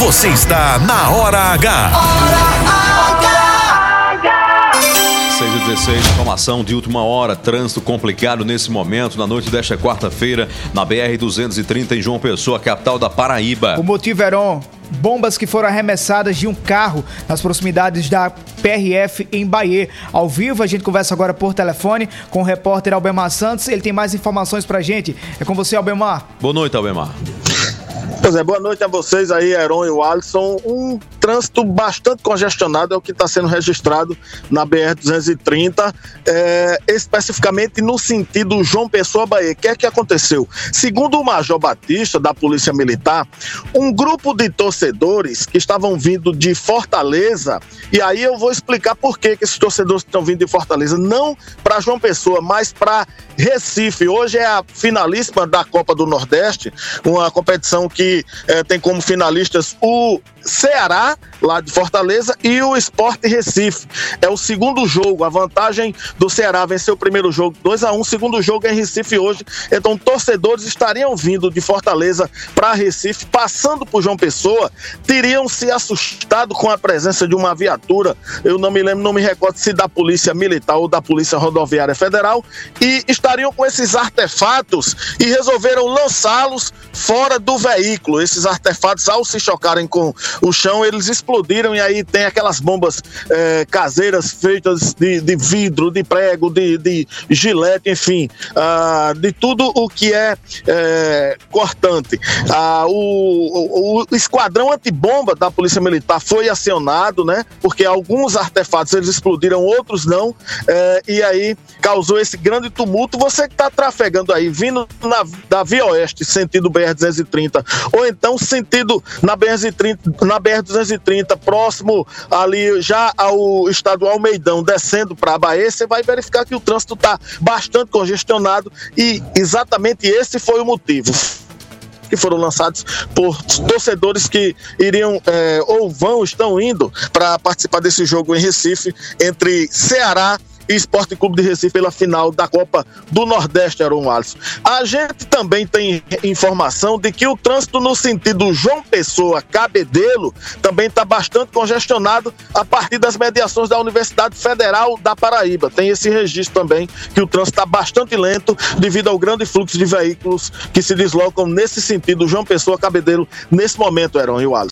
Você está na Hora H. Hora H. 6 e 16, informação de última hora, trânsito complicado nesse momento, na noite desta quarta-feira, na BR-230 em João Pessoa, capital da Paraíba. O motivo, Heron, bombas que foram arremessadas de um carro nas proximidades da PRF em Bahia. Ao vivo, a gente conversa agora por telefone com o repórter Albemar Santos. Ele tem mais informações pra gente. É com você, Albemar. Boa noite, Albemar. Pois é, boa noite a vocês aí, Heron e o Alisson. Um trânsito bastante congestionado é o que está sendo registrado na BR-230, é, especificamente no sentido João Pessoa Bahia. O que é que aconteceu? Segundo o Major Batista, da Polícia Militar, um grupo de torcedores que estavam vindo de Fortaleza, e aí eu vou explicar por que, que esses torcedores estão vindo de Fortaleza, não para João Pessoa, mas para Recife. Hoje é a finalíssima da Copa do Nordeste, uma competição é, tem como finalistas o Ceará, lá de Fortaleza, e o Esporte Recife. É o segundo jogo. A vantagem do Ceará venceu o primeiro jogo 2 a 1 um, segundo jogo é em Recife hoje. Então, torcedores estariam vindo de Fortaleza para Recife, passando por João Pessoa, teriam se assustado com a presença de uma viatura. Eu não me lembro, não me recordo se da Polícia Militar ou da Polícia Rodoviária Federal, e estariam com esses artefatos e resolveram lançá-los fora do veículo. Esses artefatos, ao se chocarem com o chão, eles explodiram e aí tem aquelas bombas é, caseiras feitas de, de, vidro, de prego, de, de gilete, enfim, ah, de tudo o que é, é cortante. Ah, o, o, o, esquadrão antibomba da Polícia Militar foi acionado, né? Porque alguns artefatos eles explodiram, outros não, é, e aí causou esse grande tumulto. Você que está trafegando aí, vindo na, da Via Oeste, sentido BR-230, ou então sentido na BR-230 na BR-230, próximo ali já ao estadual Meidão, descendo para a Bahia, você vai verificar que o trânsito está bastante congestionado e exatamente esse foi o motivo que foram lançados por torcedores que iriam é, ou vão, estão indo para participar desse jogo em Recife entre Ceará e Esporte Clube de Recife pela final da Copa do Nordeste, Aaron Alisson. A gente também tem informação de que o trânsito no sentido João Pessoa Cabedelo também está bastante congestionado a partir das mediações da Universidade Federal da Paraíba. Tem esse registro também que o trânsito está bastante lento devido ao grande fluxo de veículos que se deslocam nesse sentido João Pessoa Cabedelo nesse momento, Aaron e Alisson.